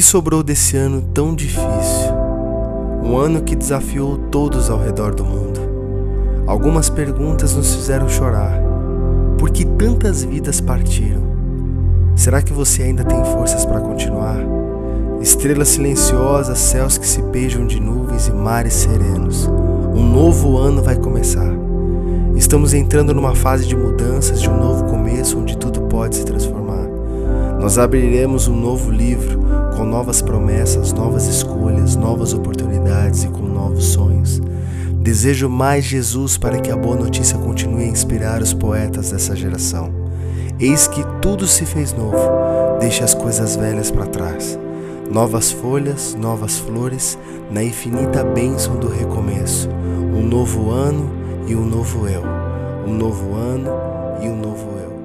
que sobrou desse ano tão difícil? Um ano que desafiou todos ao redor do mundo. Algumas perguntas nos fizeram chorar. Por que tantas vidas partiram? Será que você ainda tem forças para continuar? Estrelas silenciosas, céus que se beijam de nuvens e mares serenos. Um novo ano vai começar. Estamos entrando numa fase de mudanças, de um novo começo onde tudo pode se transformar. Nós abriremos um novo livro com novas promessas, novas escolhas, novas oportunidades e com novos sonhos. Desejo mais Jesus para que a boa notícia continue a inspirar os poetas dessa geração. Eis que tudo se fez novo, deixe as coisas velhas para trás. Novas folhas, novas flores, na infinita bênção do recomeço. Um novo ano e um novo eu. Um novo ano e um novo eu.